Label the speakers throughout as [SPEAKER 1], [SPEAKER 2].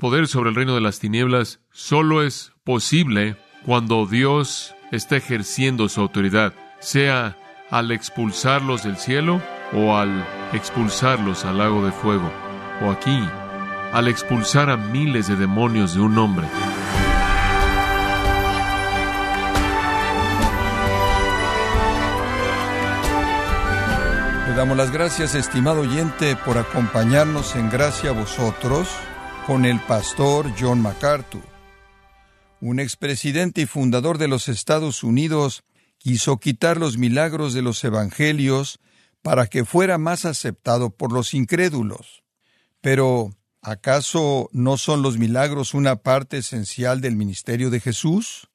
[SPEAKER 1] poder sobre el reino de las tinieblas solo es posible cuando Dios está ejerciendo su autoridad, sea al expulsarlos del cielo o al expulsarlos al lago de fuego, o aquí, al expulsar a miles de demonios de un hombre.
[SPEAKER 2] Le damos las gracias, estimado oyente, por acompañarnos en Gracia a vosotros con el pastor John MacArthur. Un expresidente y fundador de los Estados Unidos quiso quitar los milagros de los evangelios para que fuera más aceptado por los incrédulos. Pero, ¿acaso no son los milagros una parte esencial del ministerio de Jesús?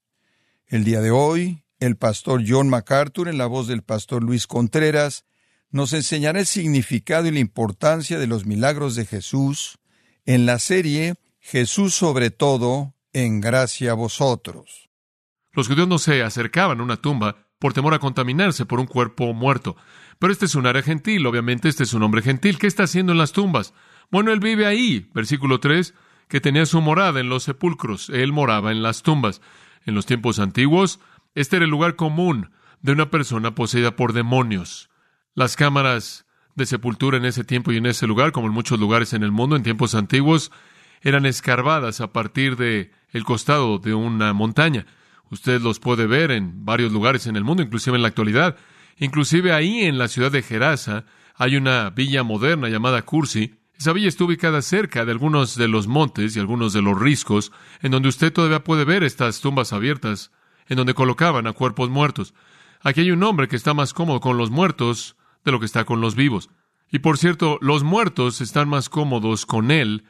[SPEAKER 2] El día de hoy, el pastor John MacArthur, en la voz del pastor Luis Contreras, nos enseñará el significado y la importancia de los milagros de Jesús en la serie Jesús sobre todo, en gracia a vosotros.
[SPEAKER 1] Los judíos no se acercaban a una tumba por temor a contaminarse por un cuerpo muerto. Pero este es un área gentil, obviamente este es un hombre gentil. ¿Qué está haciendo en las tumbas? Bueno, él vive ahí, versículo 3, que tenía su morada en los sepulcros. Él moraba en las tumbas. En los tiempos antiguos, este era el lugar común de una persona poseída por demonios. Las cámaras de sepultura en ese tiempo y en ese lugar, como en muchos lugares en el mundo en tiempos antiguos, eran escarbadas a partir de el costado de una montaña. Usted los puede ver en varios lugares en el mundo, inclusive en la actualidad. Inclusive ahí en la ciudad de Gerasa hay una villa moderna llamada Cursi. Esa villa está ubicada cerca de algunos de los montes y algunos de los riscos, en donde usted todavía puede ver estas tumbas abiertas, en donde colocaban a cuerpos muertos. Aquí hay un hombre que está más cómodo con los muertos de lo que está con los vivos. Y por cierto, los muertos están más cómodos con él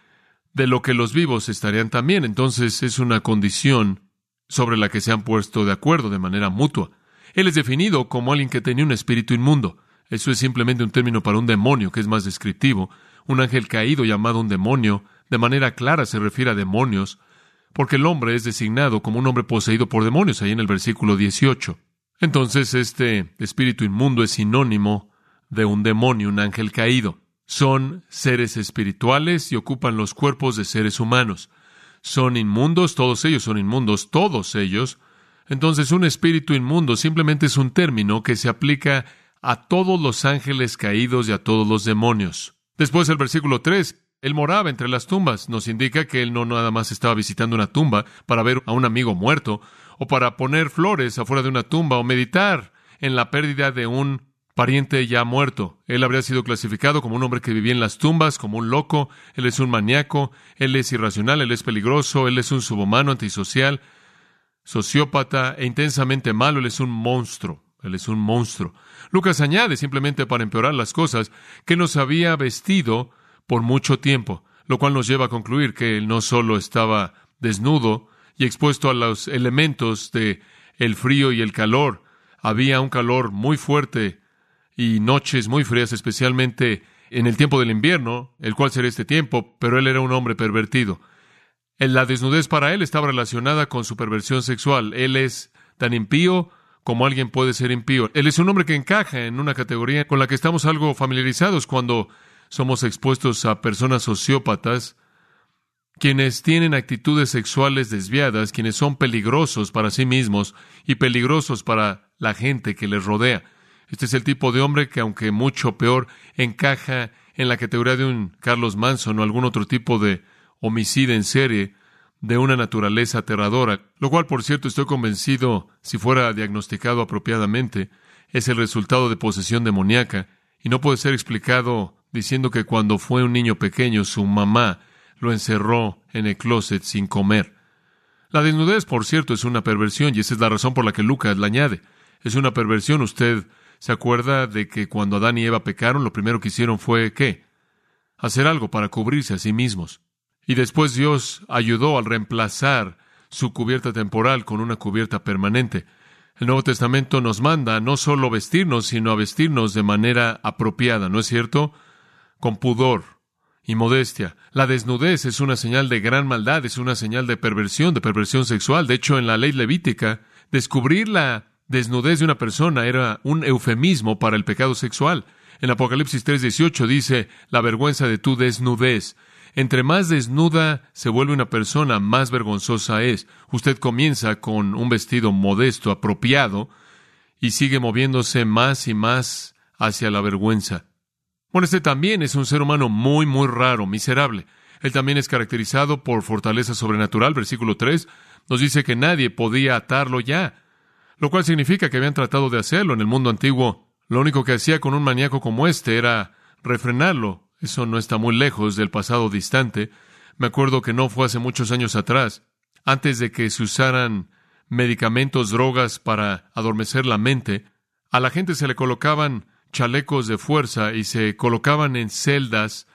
[SPEAKER 1] de lo que los vivos estarían también. Entonces es una condición sobre la que se han puesto de acuerdo de manera mutua. Él es definido como alguien que tenía un espíritu inmundo. Eso es simplemente un término para un demonio que es más descriptivo. Un ángel caído llamado un demonio, de manera clara se refiere a demonios, porque el hombre es designado como un hombre poseído por demonios, ahí en el versículo 18. Entonces este espíritu inmundo es sinónimo de un demonio, un ángel caído. Son seres espirituales y ocupan los cuerpos de seres humanos. Son inmundos, todos ellos son inmundos, todos ellos. Entonces un espíritu inmundo simplemente es un término que se aplica a todos los ángeles caídos y a todos los demonios. Después el versículo 3, él moraba entre las tumbas, nos indica que él no nada más estaba visitando una tumba para ver a un amigo muerto, o para poner flores afuera de una tumba, o meditar en la pérdida de un pariente ya muerto. Él habría sido clasificado como un hombre que vivía en las tumbas, como un loco, él es un maníaco, él es irracional, él es peligroso, él es un subhumano antisocial, sociópata e intensamente malo, él es un monstruo, él es un monstruo. Lucas añade, simplemente para empeorar las cosas, que nos había vestido por mucho tiempo, lo cual nos lleva a concluir que él no solo estaba desnudo y expuesto a los elementos de el frío y el calor, había un calor muy fuerte y noches muy frías, especialmente en el tiempo del invierno, el cual sería este tiempo, pero él era un hombre pervertido. La desnudez para él estaba relacionada con su perversión sexual. Él es tan impío como alguien puede ser impío. Él es un hombre que encaja en una categoría con la que estamos algo familiarizados cuando somos expuestos a personas sociópatas, quienes tienen actitudes sexuales desviadas, quienes son peligrosos para sí mismos y peligrosos para la gente que les rodea. Este es el tipo de hombre que, aunque mucho peor, encaja en la categoría de un Carlos Manson o algún otro tipo de homicida en serie de una naturaleza aterradora, lo cual, por cierto, estoy convencido, si fuera diagnosticado apropiadamente, es el resultado de posesión demoníaca, y no puede ser explicado diciendo que cuando fue un niño pequeño su mamá lo encerró en el closet sin comer. La desnudez, por cierto, es una perversión, y esa es la razón por la que Lucas la añade. Es una perversión, usted ¿Se acuerda de que cuando Adán y Eva pecaron, lo primero que hicieron fue ¿qué? Hacer algo para cubrirse a sí mismos. Y después Dios ayudó al reemplazar su cubierta temporal con una cubierta permanente. El Nuevo Testamento nos manda no solo vestirnos, sino a vestirnos de manera apropiada, ¿no es cierto? Con pudor y modestia. La desnudez es una señal de gran maldad, es una señal de perversión, de perversión sexual. De hecho, en la ley levítica, descubrir la desnudez de una persona era un eufemismo para el pecado sexual. En Apocalipsis 3:18 dice la vergüenza de tu desnudez. Entre más desnuda se vuelve una persona, más vergonzosa es. Usted comienza con un vestido modesto, apropiado, y sigue moviéndose más y más hacia la vergüenza. Bueno, este también es un ser humano muy, muy raro, miserable. Él también es caracterizado por fortaleza sobrenatural. Versículo 3 nos dice que nadie podía atarlo ya, lo cual significa que habían tratado de hacerlo en el mundo antiguo. Lo único que hacía con un maníaco como este era refrenarlo. Eso no está muy lejos del pasado distante. Me acuerdo que no fue hace muchos años atrás, antes de que se usaran medicamentos, drogas para adormecer la mente, a la gente se le colocaban chalecos de fuerza y se colocaban en celdas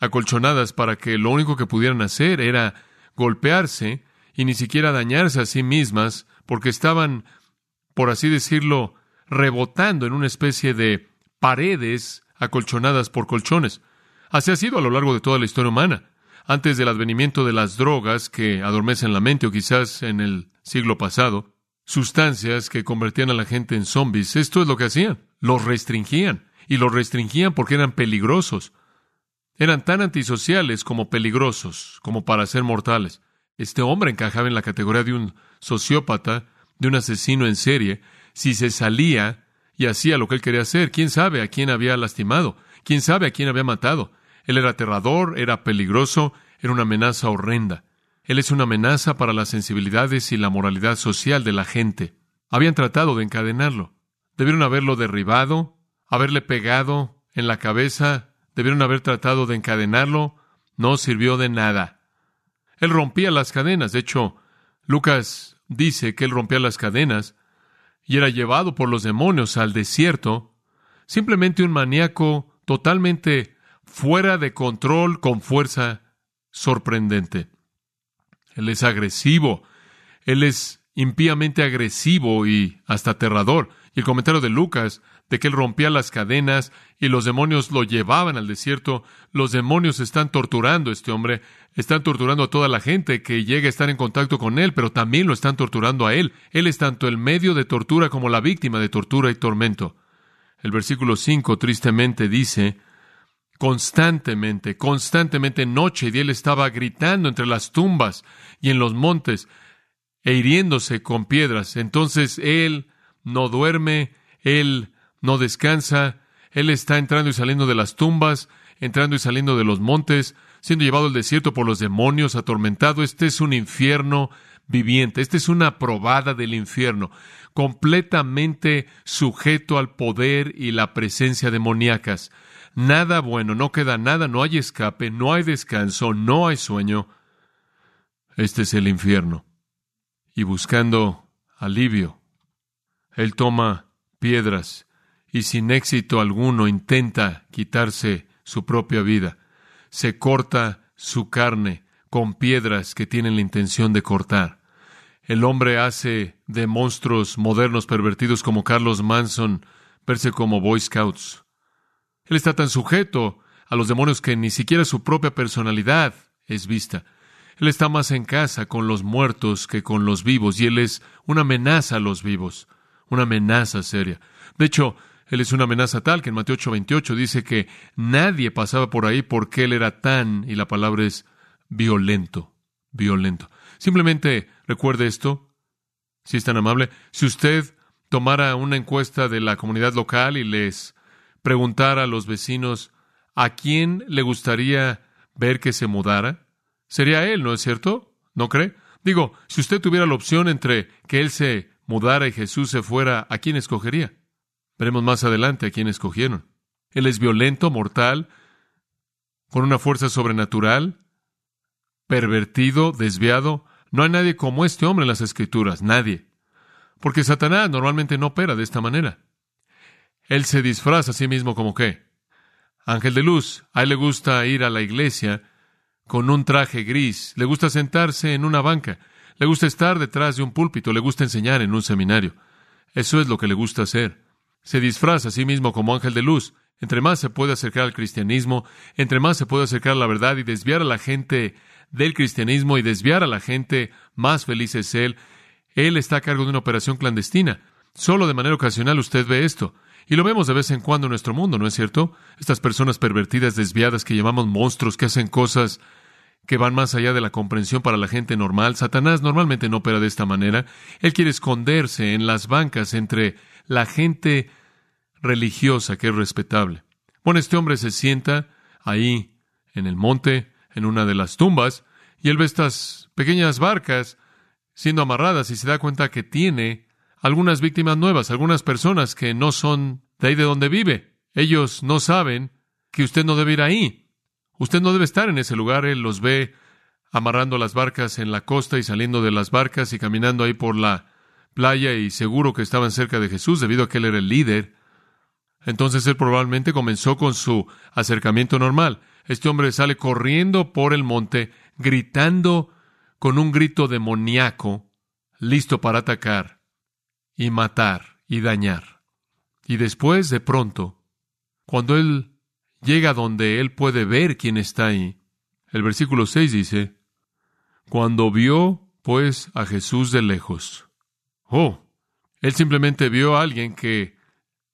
[SPEAKER 1] acolchonadas para que lo único que pudieran hacer era golpearse y ni siquiera dañarse a sí mismas porque estaban, por así decirlo, rebotando en una especie de paredes acolchonadas por colchones. Así ha sido a lo largo de toda la historia humana. Antes del advenimiento de las drogas que adormecen la mente o quizás en el siglo pasado, sustancias que convertían a la gente en zombies, esto es lo que hacían. Los restringían. Y los restringían porque eran peligrosos. Eran tan antisociales como peligrosos, como para ser mortales. Este hombre encajaba en la categoría de un sociópata, de un asesino en serie, si se salía y hacía lo que él quería hacer. ¿Quién sabe a quién había lastimado? ¿Quién sabe a quién había matado? Él era aterrador, era peligroso, era una amenaza horrenda. Él es una amenaza para las sensibilidades y la moralidad social de la gente. Habían tratado de encadenarlo. Debieron haberlo derribado, haberle pegado en la cabeza, debieron haber tratado de encadenarlo. No sirvió de nada. Él rompía las cadenas. De hecho, Lucas dice que él rompía las cadenas y era llevado por los demonios al desierto. Simplemente un maníaco totalmente fuera de control con fuerza sorprendente. Él es agresivo. Él es impíamente agresivo y hasta aterrador. Y el comentario de Lucas de que él rompía las cadenas y los demonios lo llevaban al desierto. Los demonios están torturando a este hombre, están torturando a toda la gente que llega a estar en contacto con él, pero también lo están torturando a él. Él es tanto el medio de tortura como la víctima de tortura y tormento. El versículo 5 tristemente dice, constantemente, constantemente noche y día él estaba gritando entre las tumbas y en los montes e hiriéndose con piedras. Entonces él no duerme, él no descansa, él está entrando y saliendo de las tumbas, entrando y saliendo de los montes, siendo llevado al desierto por los demonios, atormentado. Este es un infierno viviente, esta es una probada del infierno, completamente sujeto al poder y la presencia demoníacas. Nada bueno, no queda nada, no hay escape, no hay descanso, no hay sueño. Este es el infierno. Y buscando alivio, él toma piedras y sin éxito alguno intenta quitarse su propia vida. Se corta su carne con piedras que tienen la intención de cortar. El hombre hace de monstruos modernos pervertidos como Carlos Manson verse como Boy Scouts. Él está tan sujeto a los demonios que ni siquiera su propia personalidad es vista. Él está más en casa con los muertos que con los vivos, y él es una amenaza a los vivos una amenaza seria. De hecho, él es una amenaza tal que en Mateo 8:28 dice que nadie pasaba por ahí porque él era tan, y la palabra es violento, violento. Simplemente recuerde esto, si es tan amable, si usted tomara una encuesta de la comunidad local y les preguntara a los vecinos a quién le gustaría ver que se mudara, sería él, ¿no es cierto? ¿No cree? Digo, si usted tuviera la opción entre que él se mudara y Jesús se fuera, ¿a quién escogería? Veremos más adelante a quién escogieron. Él es violento, mortal, con una fuerza sobrenatural, pervertido, desviado. No hay nadie como este hombre en las Escrituras, nadie. Porque Satanás normalmente no opera de esta manera. Él se disfraza a sí mismo como qué? Ángel de luz. A él le gusta ir a la iglesia con un traje gris. Le gusta sentarse en una banca. Le gusta estar detrás de un púlpito, le gusta enseñar en un seminario. Eso es lo que le gusta hacer. Se disfraza a sí mismo como ángel de luz. Entre más se puede acercar al cristianismo, entre más se puede acercar a la verdad y desviar a la gente del cristianismo y desviar a la gente, más feliz es él. Él está a cargo de una operación clandestina. Solo de manera ocasional usted ve esto. Y lo vemos de vez en cuando en nuestro mundo, ¿no es cierto? Estas personas pervertidas, desviadas, que llamamos monstruos, que hacen cosas que van más allá de la comprensión para la gente normal. Satanás normalmente no opera de esta manera. Él quiere esconderse en las bancas entre la gente religiosa que es respetable. Bueno, este hombre se sienta ahí en el monte, en una de las tumbas, y él ve estas pequeñas barcas siendo amarradas y se da cuenta que tiene algunas víctimas nuevas, algunas personas que no son de ahí de donde vive. Ellos no saben que usted no debe ir ahí. Usted no debe estar en ese lugar. Él los ve amarrando las barcas en la costa y saliendo de las barcas y caminando ahí por la playa y seguro que estaban cerca de Jesús debido a que él era el líder. Entonces él probablemente comenzó con su acercamiento normal. Este hombre sale corriendo por el monte, gritando con un grito demoníaco, listo para atacar y matar y dañar. Y después, de pronto, cuando él llega donde él puede ver quién está ahí, el versículo 6 dice, cuando vio, pues, a Jesús de lejos. Oh, él simplemente vio a alguien que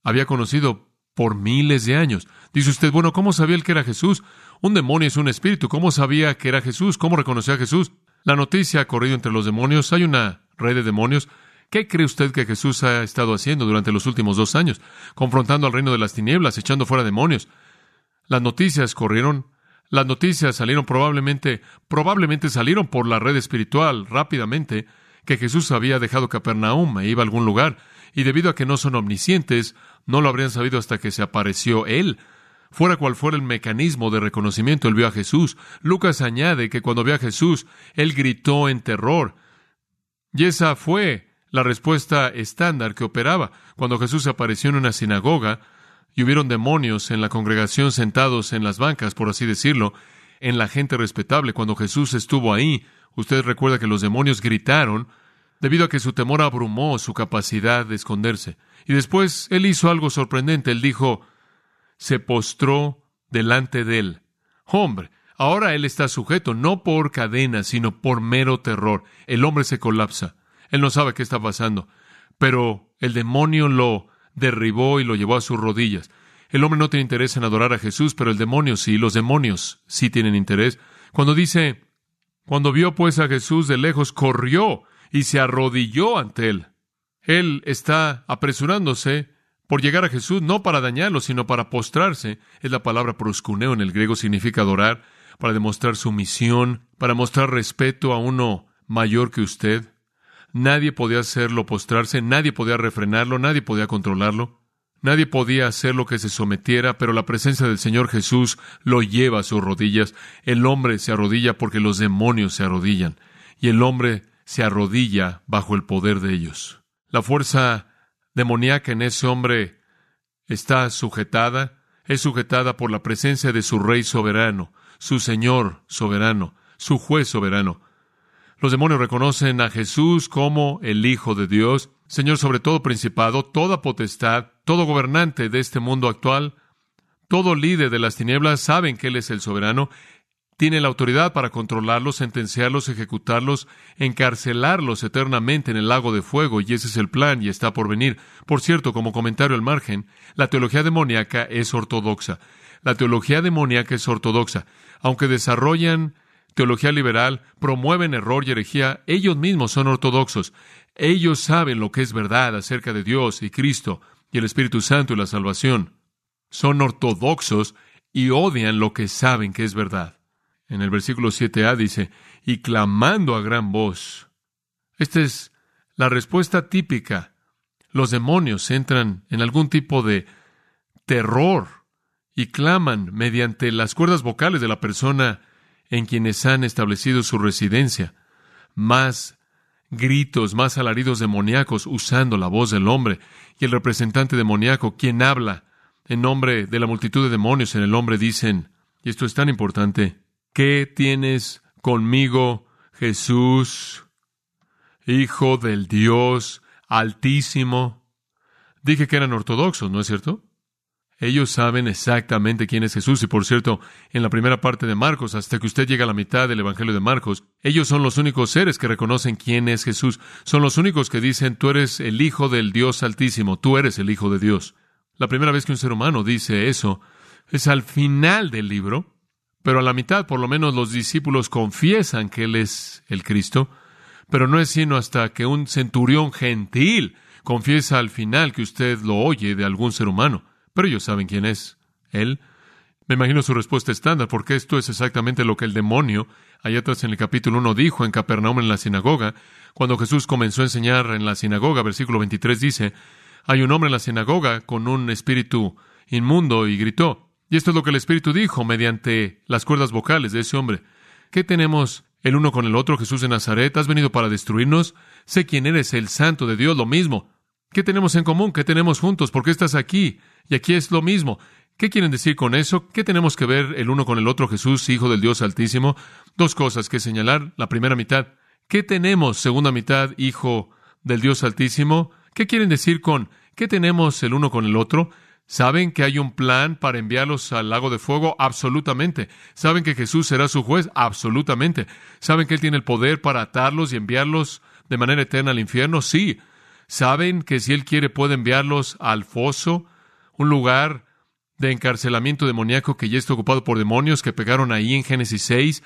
[SPEAKER 1] había conocido por miles de años. Dice usted, bueno, ¿cómo sabía él que era Jesús? Un demonio es un espíritu. ¿Cómo sabía que era Jesús? ¿Cómo reconoció a Jesús? La noticia ha corrido entre los demonios. Hay una red de demonios. ¿Qué cree usted que Jesús ha estado haciendo durante los últimos dos años? Confrontando al reino de las tinieblas, echando fuera demonios. Las noticias corrieron. Las noticias salieron probablemente, probablemente salieron por la red espiritual rápidamente que Jesús había dejado Capernaum e iba a algún lugar. Y debido a que no son omniscientes, no lo habrían sabido hasta que se apareció Él. Fuera cual fuera el mecanismo de reconocimiento, él vio a Jesús. Lucas añade que cuando vio a Jesús, él gritó en terror. Y esa fue la respuesta estándar que operaba. Cuando Jesús apareció en una sinagoga y hubieron demonios en la congregación sentados en las bancas, por así decirlo, en la gente respetable, cuando Jesús estuvo ahí, usted recuerda que los demonios gritaron debido a que su temor abrumó su capacidad de esconderse. Y después él hizo algo sorprendente. Él dijo, se postró delante de él. Hombre, ahora él está sujeto no por cadenas, sino por mero terror. El hombre se colapsa. Él no sabe qué está pasando. Pero el demonio lo derribó y lo llevó a sus rodillas. El hombre no tiene interés en adorar a Jesús, pero el demonio sí, los demonios sí tienen interés. Cuando dice, cuando vio pues a Jesús de lejos, corrió y se arrodilló ante él. Él está apresurándose por llegar a Jesús, no para dañarlo, sino para postrarse. Es la palabra proscuneo en el griego, significa adorar, para demostrar sumisión, para mostrar respeto a uno mayor que usted. Nadie podía hacerlo postrarse, nadie podía refrenarlo, nadie podía controlarlo. Nadie podía hacer lo que se sometiera, pero la presencia del Señor Jesús lo lleva a sus rodillas. El hombre se arrodilla porque los demonios se arrodillan, y el hombre se arrodilla bajo el poder de ellos. La fuerza demoníaca en ese hombre está sujetada, es sujetada por la presencia de su Rey soberano, su Señor soberano, su juez soberano. Los demonios reconocen a Jesús como el Hijo de Dios, Señor sobre todo principado, toda potestad, todo gobernante de este mundo actual, todo líder de las tinieblas saben que Él es el soberano, tiene la autoridad para controlarlos, sentenciarlos, ejecutarlos, encarcelarlos eternamente en el lago de fuego, y ese es el plan y está por venir. Por cierto, como comentario al margen, la teología demoníaca es ortodoxa. La teología demoníaca es ortodoxa. Aunque desarrollan teología liberal, promueven error y herejía, ellos mismos son ortodoxos. Ellos saben lo que es verdad acerca de Dios y Cristo y el Espíritu Santo y la salvación. Son ortodoxos y odian lo que saben que es verdad. En el versículo 7a dice, y clamando a gran voz. Esta es la respuesta típica. Los demonios entran en algún tipo de terror y claman mediante las cuerdas vocales de la persona en quienes han establecido su residencia. Más gritos, más alaridos demoníacos usando la voz del hombre. Y el representante demoníaco, quien habla en nombre de la multitud de demonios en el hombre, dicen, y esto es tan importante, ¿qué tienes conmigo, Jesús, Hijo del Dios Altísimo? Dije que eran ortodoxos, ¿no es cierto? Ellos saben exactamente quién es Jesús. Y por cierto, en la primera parte de Marcos, hasta que usted llega a la mitad del Evangelio de Marcos, ellos son los únicos seres que reconocen quién es Jesús. Son los únicos que dicen, tú eres el Hijo del Dios Altísimo, tú eres el Hijo de Dios. La primera vez que un ser humano dice eso es al final del libro, pero a la mitad por lo menos los discípulos confiesan que Él es el Cristo, pero no es sino hasta que un centurión gentil confiesa al final que usted lo oye de algún ser humano, pero ellos saben quién es Él. Me imagino su respuesta estándar, porque esto es exactamente lo que el demonio, allá atrás en el capítulo 1, dijo en Capernaum en la sinagoga, cuando Jesús comenzó a enseñar en la sinagoga, versículo 23 dice, hay un hombre en la sinagoga con un espíritu inmundo y gritó, y esto es lo que el espíritu dijo mediante las cuerdas vocales de ese hombre. ¿Qué tenemos el uno con el otro, Jesús de Nazaret? ¿Has venido para destruirnos? Sé quién eres, el santo de Dios, lo mismo. ¿Qué tenemos en común? ¿Qué tenemos juntos? ¿Por qué estás aquí? Y aquí es lo mismo. ¿Qué quieren decir con eso? ¿Qué tenemos que ver el uno con el otro, Jesús, Hijo del Dios Altísimo? Dos cosas que señalar. La primera mitad. ¿Qué tenemos, segunda mitad, Hijo del Dios Altísimo? ¿Qué quieren decir con qué tenemos el uno con el otro? ¿Saben que hay un plan para enviarlos al lago de fuego? Absolutamente. ¿Saben que Jesús será su juez? Absolutamente. ¿Saben que Él tiene el poder para atarlos y enviarlos de manera eterna al infierno? Sí. ¿Saben que si Él quiere puede enviarlos al foso, un lugar de encarcelamiento demoníaco que ya está ocupado por demonios que pegaron ahí en Génesis 6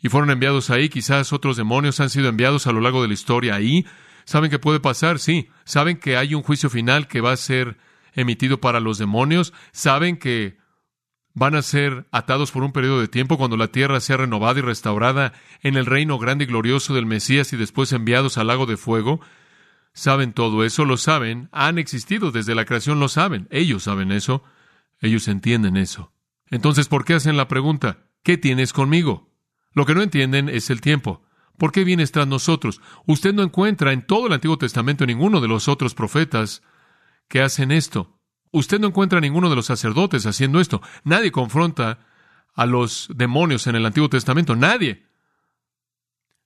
[SPEAKER 1] y fueron enviados ahí. Quizás otros demonios han sido enviados a lo largo de la historia ahí. ¿Saben qué puede pasar? Sí. ¿Saben que hay un juicio final que va a ser emitido para los demonios? ¿Saben que van a ser atados por un periodo de tiempo cuando la tierra sea renovada y restaurada en el reino grande y glorioso del Mesías y después enviados al lago de fuego? ¿Saben todo eso? Lo saben. Han existido desde la creación, lo saben. Ellos saben eso. Ellos entienden eso. Entonces, ¿por qué hacen la pregunta? ¿Qué tienes conmigo? Lo que no entienden es el tiempo. ¿Por qué vienes tras nosotros? Usted no encuentra en todo el Antiguo Testamento ninguno de los otros profetas que hacen esto. Usted no encuentra ninguno de los sacerdotes haciendo esto. Nadie confronta a los demonios en el Antiguo Testamento. Nadie.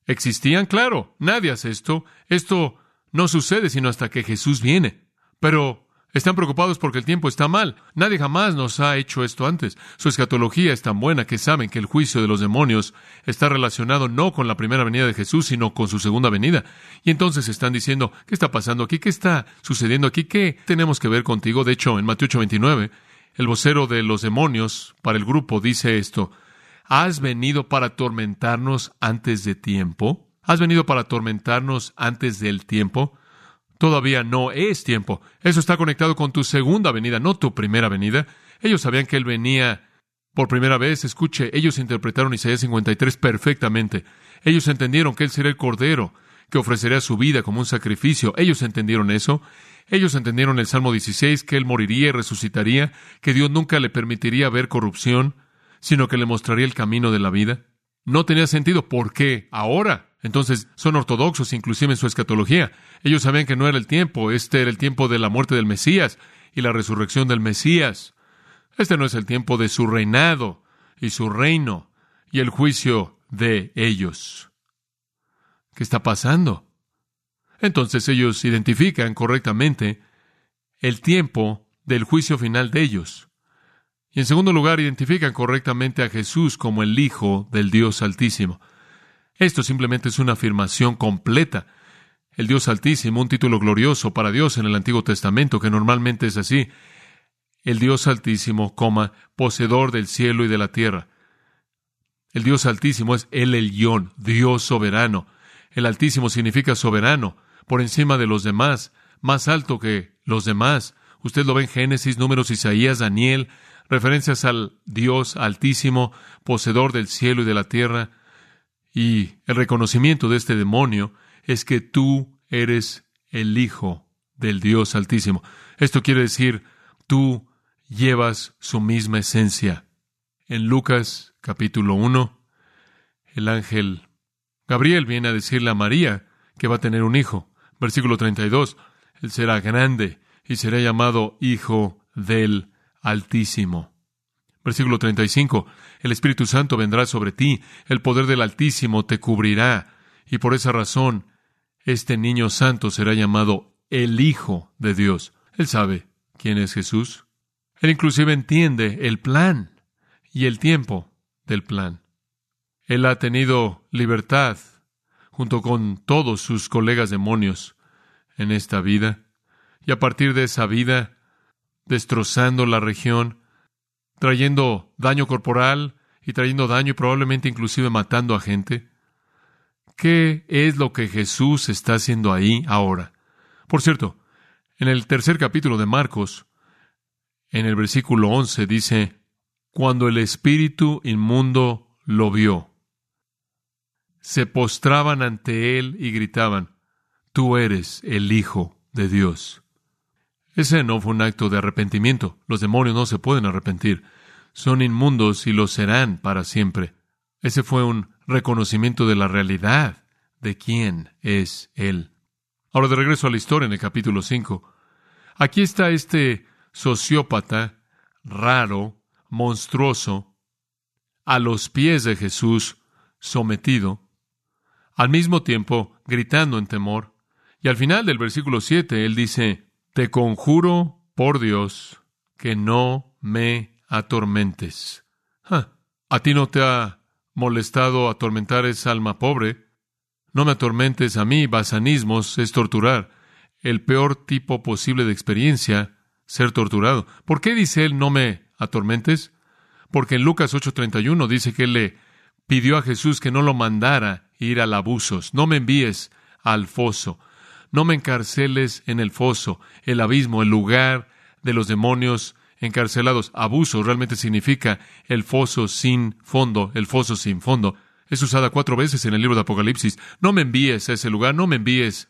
[SPEAKER 1] ¿Existían? Claro. Nadie hace esto. Esto no sucede sino hasta que Jesús viene. Pero están preocupados porque el tiempo está mal. Nadie jamás nos ha hecho esto antes. Su escatología es tan buena que saben que el juicio de los demonios está relacionado no con la primera venida de Jesús, sino con su segunda venida. Y entonces están diciendo, ¿qué está pasando aquí? ¿Qué está sucediendo aquí? ¿Qué tenemos que ver contigo? De hecho, en Mateo 8:29, el vocero de los demonios para el grupo dice esto, ¿has venido para atormentarnos antes de tiempo? ¿Has venido para atormentarnos antes del tiempo? Todavía no es tiempo. Eso está conectado con tu segunda venida, no tu primera venida. Ellos sabían que Él venía por primera vez. Escuche, ellos interpretaron Isaías 53 perfectamente. Ellos entendieron que Él sería el Cordero, que ofrecería su vida como un sacrificio. Ellos entendieron eso. Ellos entendieron el Salmo 16, que Él moriría y resucitaría, que Dios nunca le permitiría ver corrupción, sino que le mostraría el camino de la vida. No tenía sentido. ¿Por qué? Ahora. Entonces son ortodoxos inclusive en su escatología. Ellos sabían que no era el tiempo, este era el tiempo de la muerte del Mesías y la resurrección del Mesías. Este no es el tiempo de su reinado y su reino y el juicio de ellos. ¿Qué está pasando? Entonces ellos identifican correctamente el tiempo del juicio final de ellos. Y en segundo lugar, identifican correctamente a Jesús como el Hijo del Dios Altísimo. Esto simplemente es una afirmación completa. El Dios Altísimo, un título glorioso para Dios en el Antiguo Testamento, que normalmente es así. El Dios Altísimo, coma, poseedor del cielo y de la tierra. El Dios Altísimo es el Elión, Dios soberano. El Altísimo significa soberano, por encima de los demás, más alto que los demás. Usted lo ve en Génesis, Números, Isaías, Daniel, referencias al Dios Altísimo, poseedor del cielo y de la tierra. Y el reconocimiento de este demonio es que tú eres el Hijo del Dios Altísimo. Esto quiere decir, tú llevas su misma esencia. En Lucas capítulo 1, el ángel Gabriel viene a decirle a María que va a tener un hijo. Versículo 32, él será grande y será llamado Hijo del Altísimo. Versículo 35. El Espíritu Santo vendrá sobre ti, el poder del Altísimo te cubrirá, y por esa razón este niño santo será llamado el Hijo de Dios. Él sabe quién es Jesús. Él inclusive entiende el plan y el tiempo del plan. Él ha tenido libertad junto con todos sus colegas demonios en esta vida, y a partir de esa vida, destrozando la región, trayendo daño corporal y trayendo daño y probablemente inclusive matando a gente. ¿Qué es lo que Jesús está haciendo ahí ahora? Por cierto, en el tercer capítulo de Marcos, en el versículo 11 dice, cuando el espíritu inmundo lo vio, se postraban ante él y gritaban, tú eres el Hijo de Dios. Ese no fue un acto de arrepentimiento. Los demonios no se pueden arrepentir. Son inmundos y lo serán para siempre. Ese fue un reconocimiento de la realidad de quién es Él. Ahora de regreso a la historia en el capítulo 5. Aquí está este sociópata raro, monstruoso, a los pies de Jesús, sometido, al mismo tiempo gritando en temor. Y al final del versículo 7, él dice, Te conjuro por Dios que no me atormentes. ¿A ti no te ha molestado atormentar esa alma pobre? No me atormentes a mí, basanismos es torturar. El peor tipo posible de experiencia, ser torturado. ¿Por qué dice él no me atormentes? Porque en Lucas 8:31 dice que él le pidió a Jesús que no lo mandara ir al abusos. No me envíes al foso. No me encarceles en el foso, el abismo, el lugar de los demonios encarcelados. Abuso realmente significa el foso sin fondo, el foso sin fondo. Es usada cuatro veces en el libro de Apocalipsis. No me envíes a ese lugar, no me envíes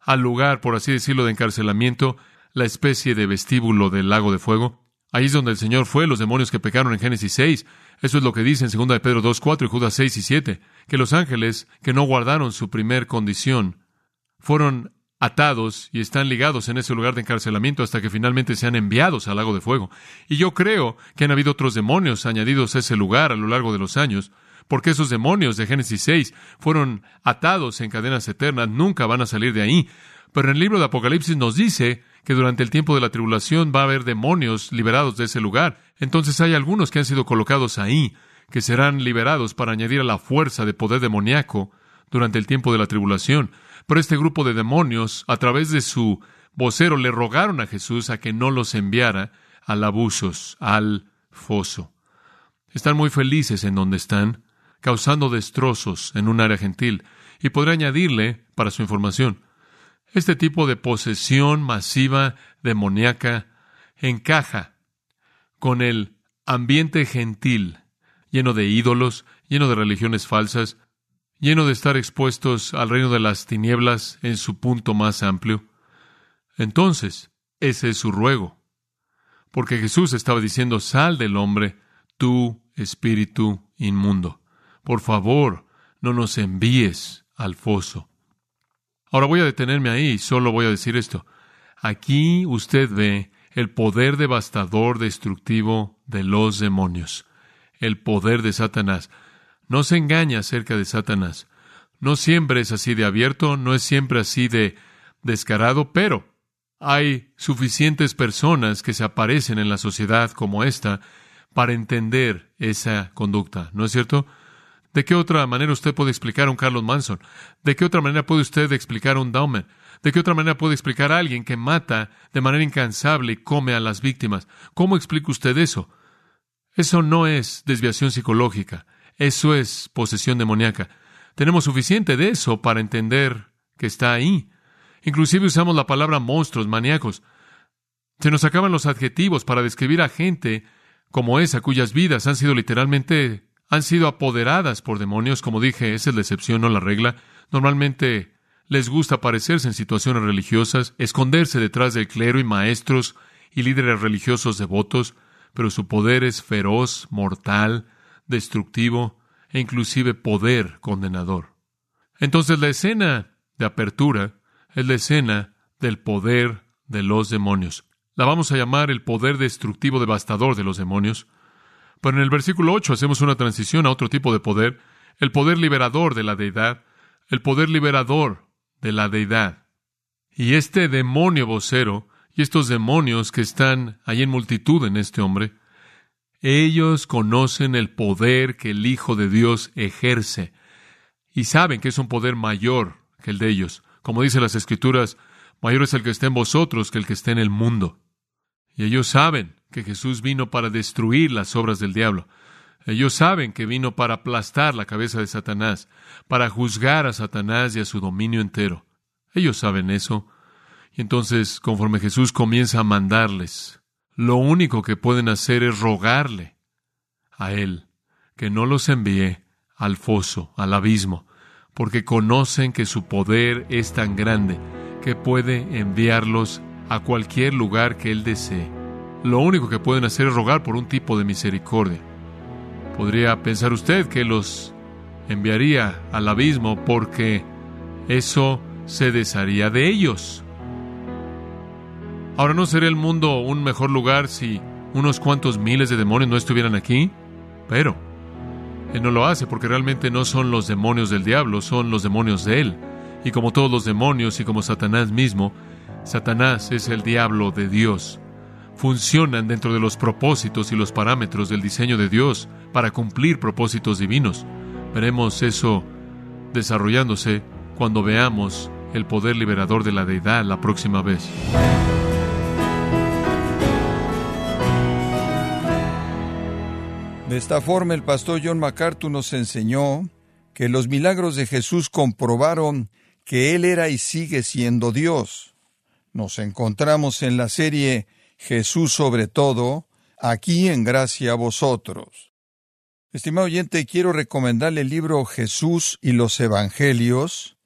[SPEAKER 1] al lugar, por así decirlo, de encarcelamiento, la especie de vestíbulo del lago de fuego. Ahí es donde el Señor fue, los demonios que pecaron en Génesis 6. Eso es lo que dice en 2 de Pedro 2, 4 y Judas 6 y 7, que los ángeles que no guardaron su primer condición fueron atados y están ligados en ese lugar de encarcelamiento hasta que finalmente sean enviados al lago de fuego. Y yo creo que han habido otros demonios añadidos a ese lugar a lo largo de los años, porque esos demonios de Génesis 6 fueron atados en cadenas eternas, nunca van a salir de ahí. Pero en el libro de Apocalipsis nos dice que durante el tiempo de la tribulación va a haber demonios liberados de ese lugar. Entonces hay algunos que han sido colocados ahí, que serán liberados para añadir a la fuerza de poder demoníaco durante el tiempo de la tribulación. Pero este grupo de demonios, a través de su vocero, le rogaron a Jesús a que no los enviara al abusos, al foso. Están muy felices en donde están, causando destrozos en un área gentil. Y podré añadirle, para su información, este tipo de posesión masiva demoníaca encaja con el ambiente gentil, lleno de ídolos, lleno de religiones falsas, lleno de estar expuestos al reino de las tinieblas en su punto más amplio. Entonces, ese es su ruego. Porque Jesús estaba diciendo, sal del hombre, tú espíritu inmundo. Por favor, no nos envíes al foso. Ahora voy a detenerme ahí y solo voy a decir esto. Aquí usted ve el poder devastador, destructivo de los demonios, el poder de Satanás. No se engaña acerca de Satanás. No siempre es así de abierto, no es siempre así de descarado, pero hay suficientes personas que se aparecen en la sociedad como esta para entender esa conducta, ¿no es cierto? ¿De qué otra manera usted puede explicar a un Carlos Manson? ¿De qué otra manera puede usted explicar a un Daumen? ¿De qué otra manera puede explicar a alguien que mata de manera incansable y come a las víctimas? ¿Cómo explica usted eso? Eso no es desviación psicológica, eso es posesión demoníaca. Tenemos suficiente de eso para entender que está ahí. Inclusive usamos la palabra monstruos, maníacos. Se nos acaban los adjetivos para describir a gente como esa cuyas vidas han sido literalmente han sido apoderadas por demonios, como dije, esa es la excepción, no la regla. Normalmente les gusta aparecerse en situaciones religiosas, esconderse detrás del clero y maestros y líderes religiosos devotos, pero su poder es feroz, mortal, destructivo e inclusive poder condenador. Entonces la escena de apertura es la escena del poder de los demonios. La vamos a llamar el poder destructivo devastador de los demonios. Pero en el versículo 8 hacemos una transición a otro tipo de poder, el poder liberador de la deidad, el poder liberador de la deidad. Y este demonio vocero y estos demonios que están ahí en multitud en este hombre, ellos conocen el poder que el Hijo de Dios ejerce y saben que es un poder mayor que el de ellos. Como dice las Escrituras, mayor es el que está en vosotros que el que está en el mundo. Y ellos saben que Jesús vino para destruir las obras del diablo. Ellos saben que vino para aplastar la cabeza de Satanás, para juzgar a Satanás y a su dominio entero. Ellos saben eso. Y entonces, conforme Jesús comienza a mandarles, lo único que pueden hacer es rogarle a Él que no los envíe al foso, al abismo, porque conocen que su poder es tan grande que puede enviarlos a cualquier lugar que Él desee. Lo único que pueden hacer es rogar por un tipo de misericordia. Podría pensar usted que los enviaría al abismo porque eso se desharía de ellos. Ahora, ¿no sería el mundo un mejor lugar si unos cuantos miles de demonios no estuvieran aquí? Pero Él no lo hace porque realmente no son los demonios del diablo, son los demonios de Él. Y como todos los demonios y como Satanás mismo, Satanás es el diablo de Dios. Funcionan dentro de los propósitos y los parámetros del diseño de Dios para cumplir propósitos divinos. Veremos eso desarrollándose cuando veamos el poder liberador de la deidad la próxima vez.
[SPEAKER 2] De esta forma, el pastor John MacArthur nos enseñó que los milagros de Jesús comprobaron que Él era y sigue siendo Dios. Nos encontramos en la serie Jesús sobre todo, aquí en gracia a vosotros. Estimado oyente, quiero recomendarle el libro Jesús y los Evangelios,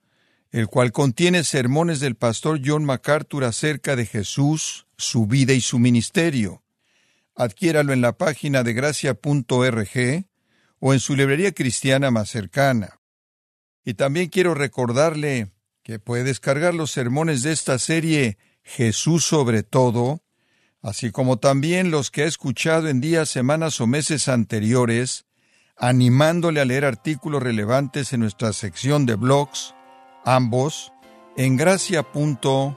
[SPEAKER 2] el cual contiene sermones del pastor John MacArthur acerca de Jesús, su vida y su ministerio. Adquiéralo en la página de gracia.org o en su librería cristiana más cercana. Y también quiero recordarle que puede descargar los sermones de esta serie Jesús sobre todo, así como también los que ha escuchado en días, semanas o meses anteriores, animándole a leer artículos relevantes en nuestra sección de blogs, ambos en gracia.org.